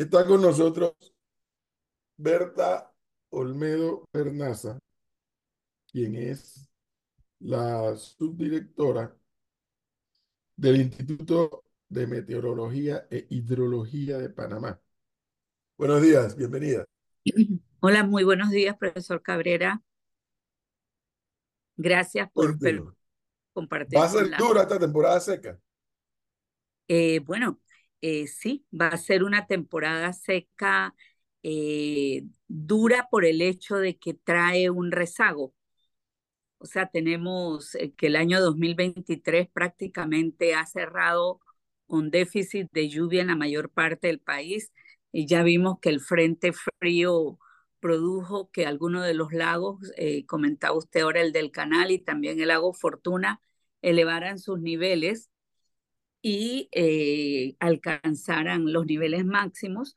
Está con nosotros Berta Olmedo Bernaza, quien es la subdirectora del Instituto de Meteorología e Hidrología de Panamá. Buenos días, bienvenida. Hola, muy buenos días, profesor Cabrera. Gracias por compartir. ¿Va a ser dura esta temporada seca? Eh, bueno, eh, sí, va a ser una temporada seca eh, dura por el hecho de que trae un rezago. O sea, tenemos que el año 2023 prácticamente ha cerrado con déficit de lluvia en la mayor parte del país y ya vimos que el frente frío produjo que algunos de los lagos, eh, comentaba usted ahora el del canal y también el lago Fortuna, elevaran sus niveles y eh, alcanzaran los niveles máximos.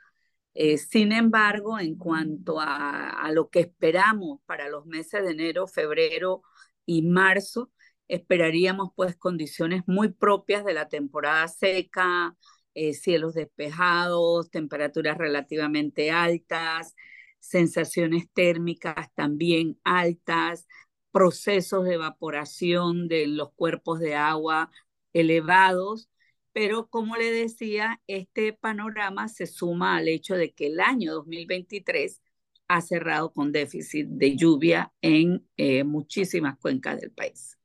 Eh, sin embargo, en cuanto a, lo que esperamos para los meses de enero, febrero y marzo, esperaríamos pues condiciones muy propias de la temporada seca, eh, cielos despejados, temperaturas relativamente altas, sensaciones térmicas también altas, procesos de evaporación de los cuerpos de agua elevados, pero como le decía, este panorama se suma al hecho de que el año 2023 ha cerrado con déficit de lluvia en eh, muchísimas cuencas del país.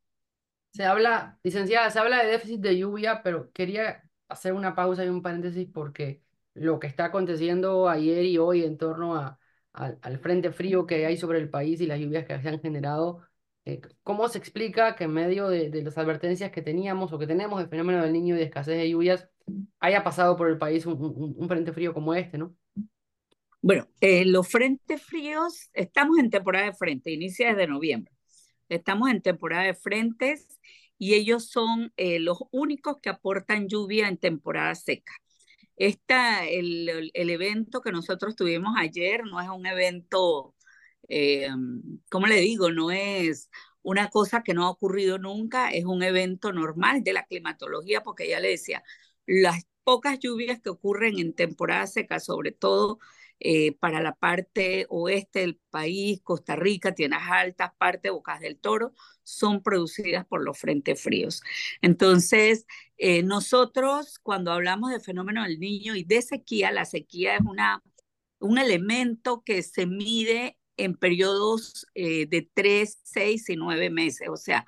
Se habla, licenciada, se habla de déficit de lluvia, pero quería hacer una pausa y un paréntesis porque lo que está aconteciendo ayer y hoy en torno al frente frío que hay sobre el país y las lluvias que se han generado, eh, ¿cómo se explica que en medio de, las advertencias que teníamos o que tenemos del fenómeno del niño y de escasez de lluvias haya pasado por el país un, frente frío como este, ¿no? Bueno, eh, los frentes fríos, estamos en temporada de frente, inicia desde noviembre. Estamos en temporada de frentes y ellos son eh, los únicos que aportan lluvia en temporada seca. Esta, el, evento que nosotros tuvimos ayer no es un evento, eh, ¿cómo le digo? No es una cosa que no ha ocurrido nunca, es un evento normal de la climatología, porque ya le decía, las pocas lluvias que ocurren en temporada seca, sobre todo eh, para la parte oeste del país, Costa Rica, Tierras Altas, parte Bocas del Toro, son producidas por los frentes fríos. Entonces, eh, nosotros cuando hablamos de fenómeno del niño y de sequía, la sequía es una, un elemento que se mide en periodos eh, de tres, seis y nueve meses. O sea,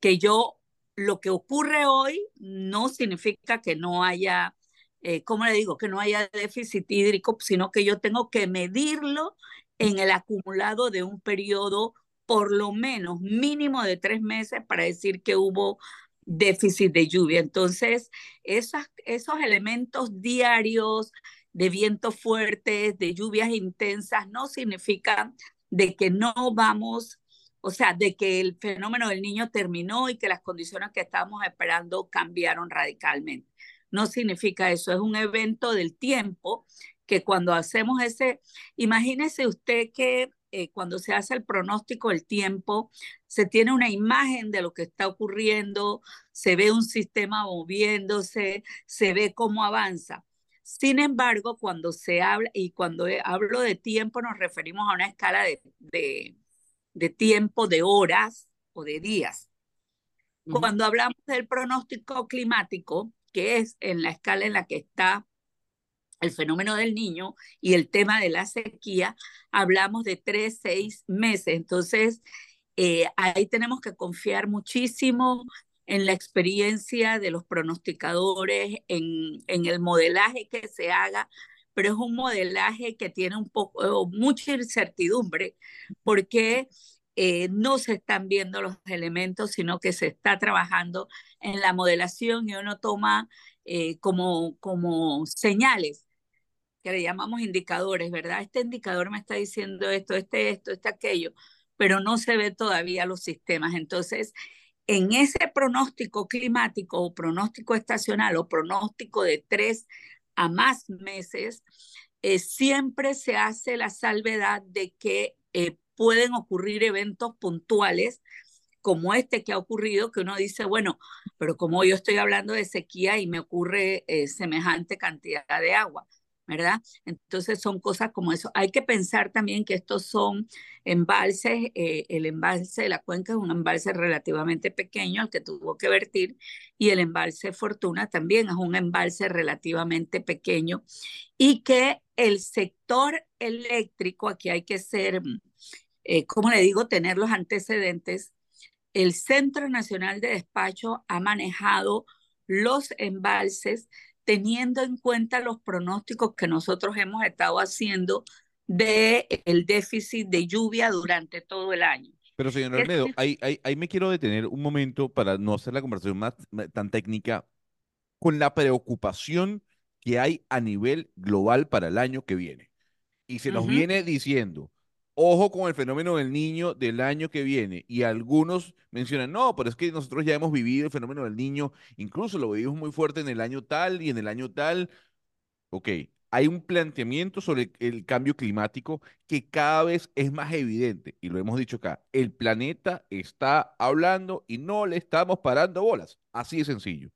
que yo, lo que ocurre hoy no significa que no haya eh, ¿cómo le digo? Que no haya déficit hídrico, sino que yo tengo que medirlo en el acumulado de un periodo por lo menos mínimo de tres meses para decir que hubo déficit de lluvia. Entonces, esas, esos elementos diarios de vientos fuertes, de lluvias intensas, no significan de que no vamos, o sea, de que el fenómeno del niño terminó y que las condiciones que estábamos esperando cambiaron radicalmente no significa eso, es un evento del tiempo que cuando hacemos ese, imagínese usted que eh, cuando se hace el pronóstico del tiempo, se tiene una imagen de lo que está ocurriendo, se ve un sistema moviéndose, se ve cómo avanza. Sin embargo, cuando se habla, y cuando hablo de tiempo nos referimos a una escala de, de, de tiempo de horas o de días. Cuando hablamos del pronóstico climático, que es en la escala en la que está el fenómeno del niño y el tema de la sequía, hablamos de tres, seis meses. Entonces, eh, ahí tenemos que confiar muchísimo en la experiencia de los pronosticadores, en, en el modelaje que se haga, pero es un modelaje que tiene un poco, mucha incertidumbre, porque eh, no se están viendo los elementos, sino que se está trabajando en la modelación y uno toma eh, como, como señales que le llamamos indicadores, ¿verdad? Este indicador me está diciendo esto, este, esto, este, aquello, pero no se ve todavía los sistemas. Entonces, en ese pronóstico climático o pronóstico estacional o pronóstico de tres a más meses, eh, siempre se hace la salvedad de que pueden ocurrir eventos puntuales como este que ha ocurrido, que uno dice, bueno, pero como yo estoy hablando de sequía y me ocurre eh, semejante cantidad de agua. ¿Verdad? Entonces son cosas como eso. Hay que pensar también que estos son embalses, eh, el embalse de la cuenca es un embalse relativamente pequeño al que tuvo que vertir y el embalse Fortuna también es un embalse relativamente pequeño y que el sector eléctrico, aquí hay que ser, eh, como le digo, tener los antecedentes, el Centro Nacional de Despacho ha manejado los embalses teniendo en cuenta los pronósticos que nosotros hemos estado haciendo del el déficit de lluvia durante todo el año. Pero señor Almedo, ahí, ahí, ahí, me quiero detener un momento para no hacer la conversación más tan técnica con la preocupación que hay a nivel global para el año que viene. Y se nos viene diciendo, ojo con el fenómeno del niño del año que viene. Y algunos mencionan, no, pero es que nosotros ya hemos vivido el fenómeno del niño, incluso lo vivimos muy fuerte en el año tal y en el año tal. Ok, hay un planteamiento sobre el cambio climático que cada vez es más evidente, y lo hemos dicho acá, el planeta está hablando y no le estamos parando bolas. Así de sencillo.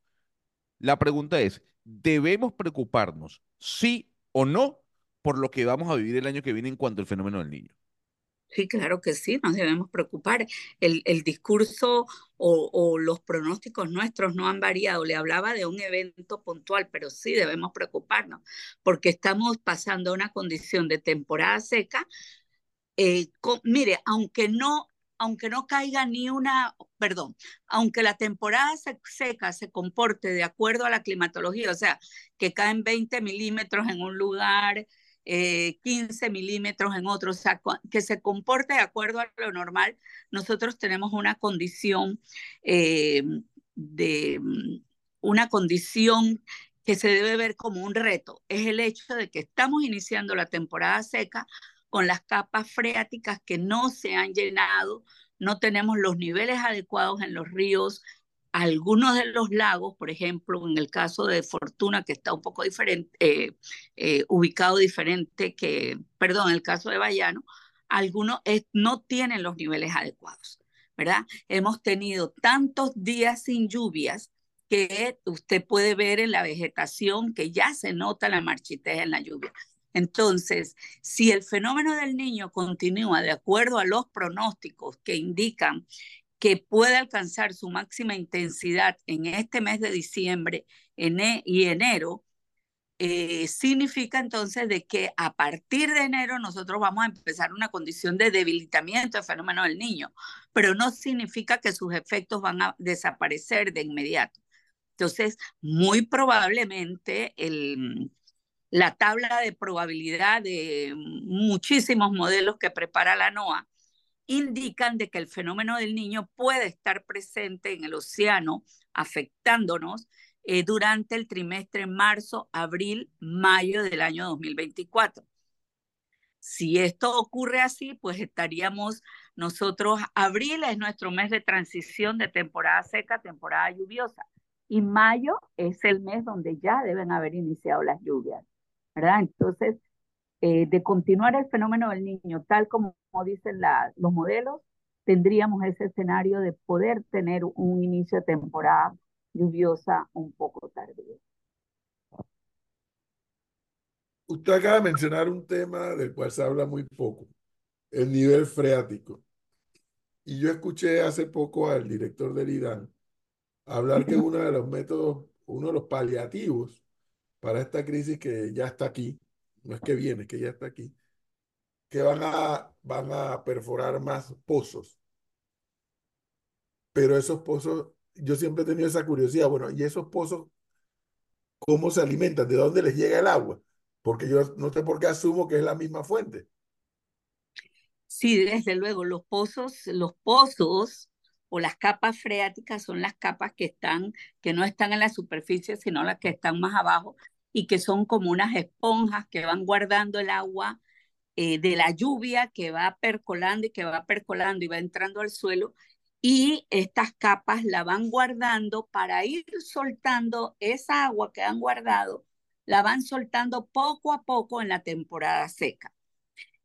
La pregunta es, ¿debemos preocuparnos, sí o no, por lo que vamos a vivir el año que viene en cuanto al fenómeno del niño? Sí, claro que sí, nos debemos preocupar. El, discurso o, o, los pronósticos nuestros no han variado. Le hablaba de un evento puntual, pero sí debemos preocuparnos porque estamos pasando una condición de temporada seca. Eh, mire, aunque no, aunque no caiga ni una, perdón, aunque la temporada seca se comporte de acuerdo a la climatología, o sea, que caen 20 milímetros en un lugar, 15 eh, milímetros en otros, o sea, que se comporte de acuerdo a lo normal, nosotros tenemos una condición eh, de mm, una condición que se debe ver como un reto, es el hecho de que estamos iniciando la temporada seca con las capas freáticas que no se han llenado, no tenemos los niveles adecuados en los ríos, algunos de los lagos, por ejemplo, en el caso de Fortuna, que está un poco diferente, eh, eh, ubicado diferente que, perdón, en el caso de Bayano, algunos no tienen los niveles adecuados, ¿verdad? Hemos tenido tantos días sin lluvias que usted puede ver en la vegetación que ya se nota la marchitez en la lluvia. Entonces, si el fenómeno del niño continúa de acuerdo a los pronósticos que indican que puede alcanzar su máxima intensidad en este mes de diciembre y enero, eh, significa entonces de que a partir de enero nosotros vamos a empezar una condición de debilitamiento del fenómeno del niño, pero no significa que sus efectos van a desaparecer de inmediato. Entonces, muy probablemente el, la tabla de probabilidad de muchísimos modelos que prepara la NOAA indican de que el fenómeno del niño puede estar presente en el océano afectándonos eh, durante el trimestre marzo, abril, mayo del año 2024. Si esto ocurre así, pues estaríamos nosotros, abril es nuestro mes de transición de temporada seca temporada lluviosa y mayo es el mes donde ya deben haber iniciado las lluvias, ¿verdad? Entonces, eh, de continuar el fenómeno del niño, tal como, dicen los modelos, tendríamos ese escenario de poder tener un inicio de temporada lluviosa un poco tardío. Usted acaba de mencionar un tema del cual se habla muy poco, el nivel freático. Y yo escuché hace poco al director del IDAN hablar que uno de los métodos, uno de los paliativos para esta crisis que ya está aquí, no es que viene, es que ya está aquí, que van a, van a perforar más pozos. Pero esos pozos, yo siempre he tenido esa curiosidad, bueno, ¿y esos pozos cómo se alimentan? ¿De dónde les llega el agua? Porque yo no sé por qué asumo que es la misma fuente. Sí, desde luego, los pozos, los pozos o las capas freáticas son las capas que están, que no están en la superficie, sino las que están más abajo y que son como unas esponjas que van guardando el agua eh, de la lluvia que va percolando y que va percolando y va entrando al suelo y estas capas la van guardando para ir soltando esa agua que han guardado, la van soltando poco a poco en la temporada seca.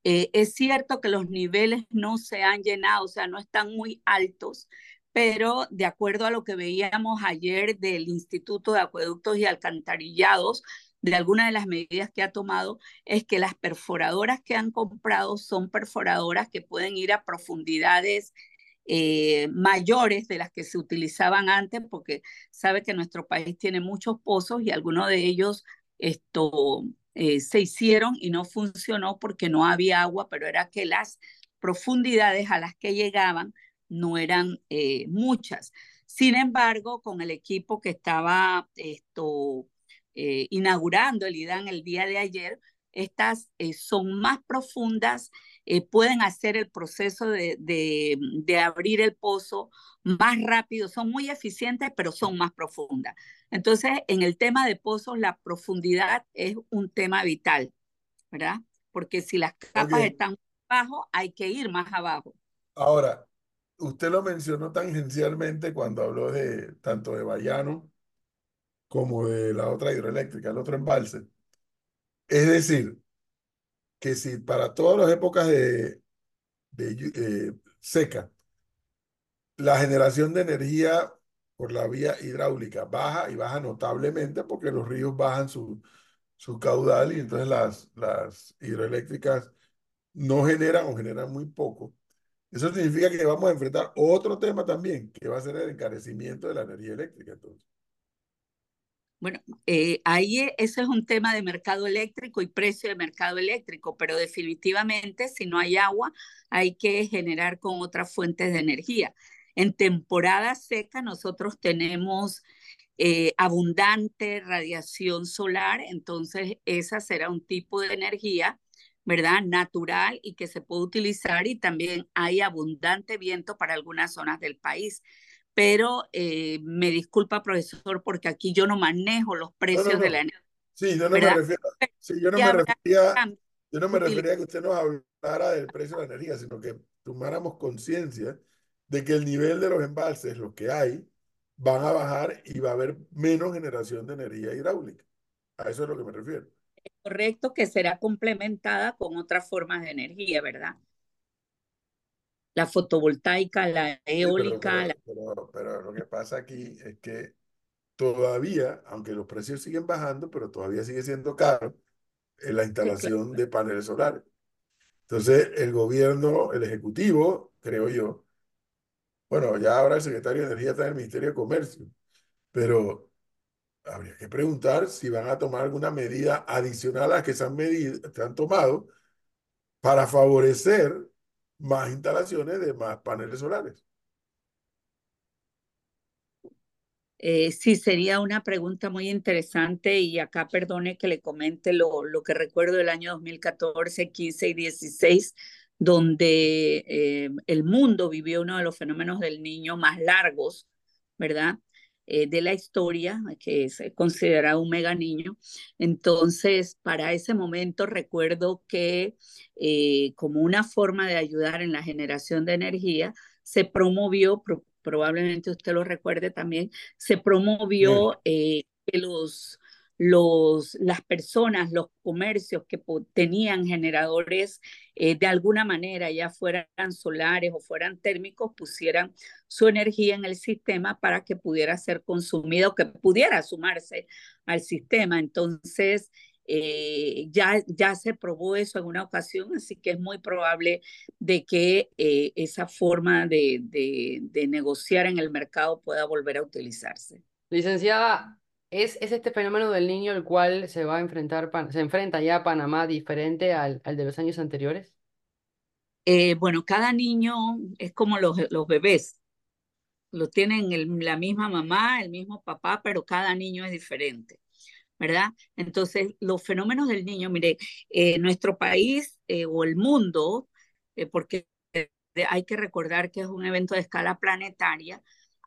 Eh, es cierto que los niveles no se han llenado, o sea, no están muy altos, pero de acuerdo a lo que veíamos ayer del Instituto de Acueductos y Alcantarillados, de alguna de las medidas que ha tomado es que las perforadoras que han comprado son perforadoras que pueden ir a profundidades eh, mayores de las que se utilizaban antes, porque sabe que nuestro país tiene muchos pozos y algunos de ellos esto, eh, se hicieron y no funcionó porque no había agua, pero era que las profundidades a las que llegaban no eran eh, muchas. Sin embargo, con el equipo que estaba esto, eh, inaugurando el IDAN el día de ayer, estas eh, son más profundas, pueden hacer el proceso de, de, abrir el pozo más rápido, son muy eficientes, pero son más profundas. Entonces, en el tema de pozos, la profundidad es un tema vital, ¿verdad? Porque si las capas están abajo, hay que ir más abajo. Ahora, usted lo mencionó tangencialmente cuando habló de tanto de Bayano como de la otra hidroeléctrica, el otro embalse. Es decir, que si para todas las épocas de, de eh, seca, la generación de energía por la vía hidráulica baja y baja notablemente porque los ríos bajan su, su caudal y entonces las, las hidroeléctricas no generan o generan muy poco. Eso significa que vamos a enfrentar otro tema también, que va a ser el encarecimiento de la energía eléctrica. Entonces. Bueno, eh, ahí e, ese es un tema de mercado eléctrico y precio de mercado eléctrico, pero definitivamente si no hay agua hay que generar con otras fuentes de energía. En temporada seca nosotros tenemos eh, abundante radiación solar, entonces esa será un tipo de energía ¿verdad? Natural y que se puede utilizar y también hay abundante viento para algunas zonas del país. Pero eh, me disculpa, profesor, porque aquí yo no manejo los precios de la energía. Sí, yo no me refiero, sí, yo no me refería, yo no me refería a que usted nos hablara del precio de la energía, sino que tomáramos conciencia de que el nivel de los embalses, lo que hay, van a bajar y va a haber menos generación de energía hidráulica. A eso es lo que me refiero correcto que será complementada con otras formas de energía, ¿verdad? La fotovoltaica, la eólica. pero, lo que pasa aquí es que todavía, aunque los precios siguen bajando, pero todavía sigue siendo caro en la instalación de paneles solares. Entonces, el gobierno, el ejecutivo, creo yo, bueno, ya ahora el secretario de Energía está en el Ministerio de Comercio, pero habría que preguntar si van a tomar alguna medida adicional a las que se han, medido, han tomado para favorecer más instalaciones de más paneles solares. Eh, sí, sería una pregunta muy interesante y acá perdone que le comente lo, lo que recuerdo del año 2014, 15 y 16, donde eh, el mundo vivió uno de los fenómenos del niño más largos, ¿verdad? Eh, de la historia, que es considerado un mega niño. Entonces, para ese momento recuerdo que eh, como una forma de ayudar en la generación de energía, se promovió, probablemente usted lo recuerde también, se promovió eh, que los los, las personas, los comercios que tenían generadores eh, de alguna manera, ya fueran solares o fueran térmicos, pusieran su energía en el sistema para que pudiera ser consumida o que pudiera sumarse al sistema. Entonces, eh, ya, ya se probó eso en una ocasión, así que es muy probable de que eh, esa forma de, de, de negociar en el mercado pueda volver a utilizarse. Licenciada, ¿Es, ¿Es este fenómeno del niño el cual se va a enfrentar, se enfrenta ya a Panamá diferente al, al de los años anteriores? Eh, bueno, cada niño es como los, los bebés. Lo tienen la misma mamá, el mismo papá, pero cada niño es diferente, ¿verdad? Entonces, los fenómenos del niño, mire, eh, nuestro país eh, o el mundo, porque hay que recordar que es un evento de escala planetaria,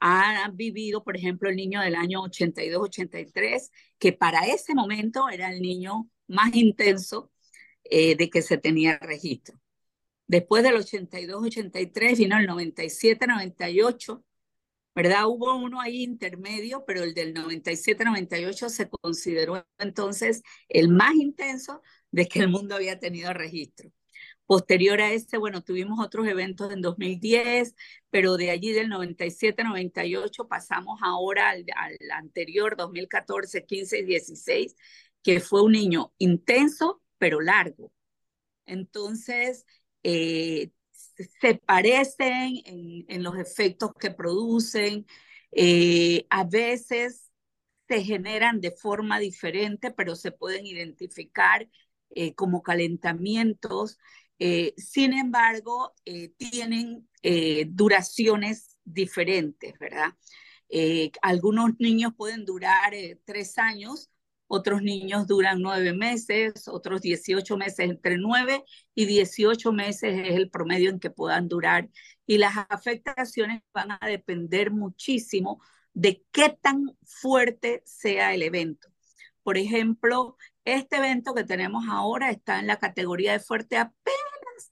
ha vivido, por ejemplo, el niño del año 82-83, que para ese momento era el niño más intenso eh, de que se tenía registro. Después del 82-83 vino el 97-98, ¿verdad? Hubo uno ahí intermedio, pero el del 97-98 se consideró entonces el más intenso de que el mundo había tenido registro. Posterior a este, bueno, tuvimos otros eventos en 2010, pero de allí del 97-98 pasamos ahora al, anterior, 2014, 15 y 16, que fue un niño intenso, pero largo. Entonces, eh, se parecen en, en, los efectos que producen, eh, a veces se generan de forma diferente, pero se pueden identificar eh, como calentamientos. Eh, sin embargo, eh, tienen duraciones diferentes, ¿verdad? algunos niños pueden durar tres años, otros niños duran nueve meses, otros 18 meses, entre nueve y 18 meses es el promedio en que puedan durar. Y las afectaciones van a depender muchísimo de qué tan fuerte sea el evento. Por ejemplo, este evento que tenemos ahora está en la categoría de fuerte apenas.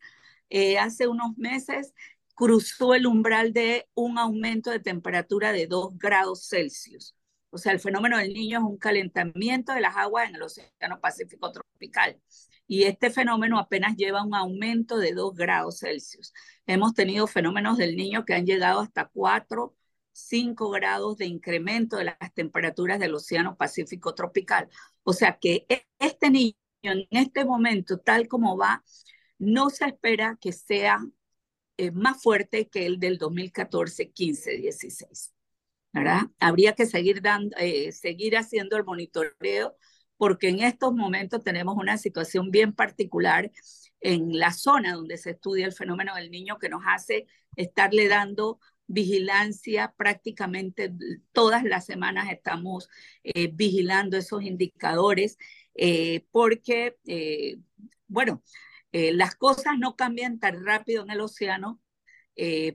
Eh, hace unos meses cruzó el umbral de un aumento de temperatura de 2 grados Celsius. O sea, el fenómeno del niño es un calentamiento de las aguas en el Océano Pacífico tropical. Y este fenómeno apenas lleva un aumento de 2 grados Celsius. Hemos tenido fenómenos del niño que han llegado hasta 4 5 grados de incremento de las temperaturas del Océano Pacífico tropical. O sea que e, este niño en este momento, tal como va, no se espera que sea eh, más fuerte que el del 2014, 15, 16. ¿verdad? Habría que seguir, dando, eh, seguir haciendo el monitoreo porque en estos momentos tenemos una situación bien particular en la zona donde se estudia el fenómeno del niño que nos hace estarle dando vigilancia prácticamente todas las semanas estamos eh, vigilando esos indicadores eh, porque, eh, bueno, las cosas no cambian tan rápido en el océano.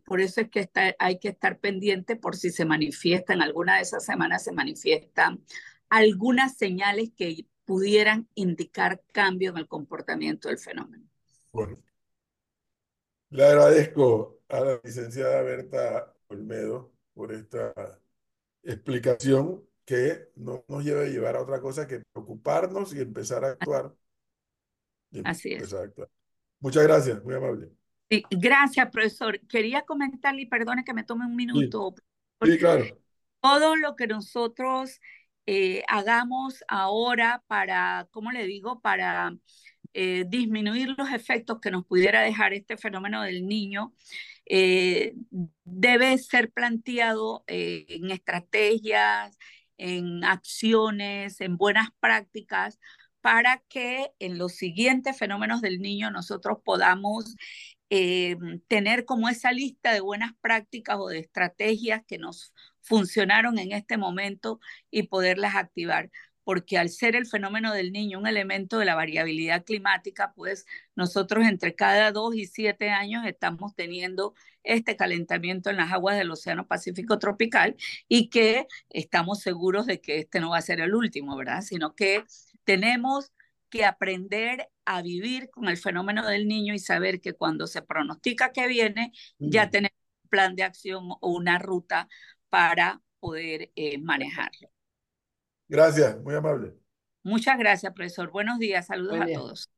por eso es que hay que estar pendiente por si se manifiestan, alguna de esas semanas se manifiestan algunas señales que pudieran indicar cambio en el comportamiento del fenómeno. Bueno, le agradezco a la licenciada Berta Olmedo por esta explicación que no nos lleva a llevar a otra cosa que preocuparnos y empezar a actuar. Así es. Exacto. Muchas gracias, muy amable. gracias, profesor. Quería comentarle, y perdone que me tome un minuto. Sí, claro. Todo lo que nosotros eh, hagamos ahora para, ¿cómo le digo? Para eh, disminuir los efectos que nos pudiera dejar este fenómeno del niño, eh, debe ser planteado eh, en estrategias, en acciones, en buenas prácticas, para que en los siguientes fenómenos del niño nosotros podamos tener como esa lista de buenas prácticas o de estrategias que nos funcionaron en este momento y poderlas activar porque al ser el fenómeno del niño un elemento de la variabilidad climática, pues nosotros entre cada dos y siete años estamos teniendo este calentamiento en las aguas del Océano Pacífico tropical y que estamos seguros de que este no va a ser el último, ¿verdad? Sino que tenemos que aprender a vivir con el fenómeno del niño y saber que cuando se pronostica que viene, ya tenemos un plan de acción o una ruta para poder eh, manejarlo. Gracias, muy amable. Muchas gracias, profesor. Buenos días, saludos a todos.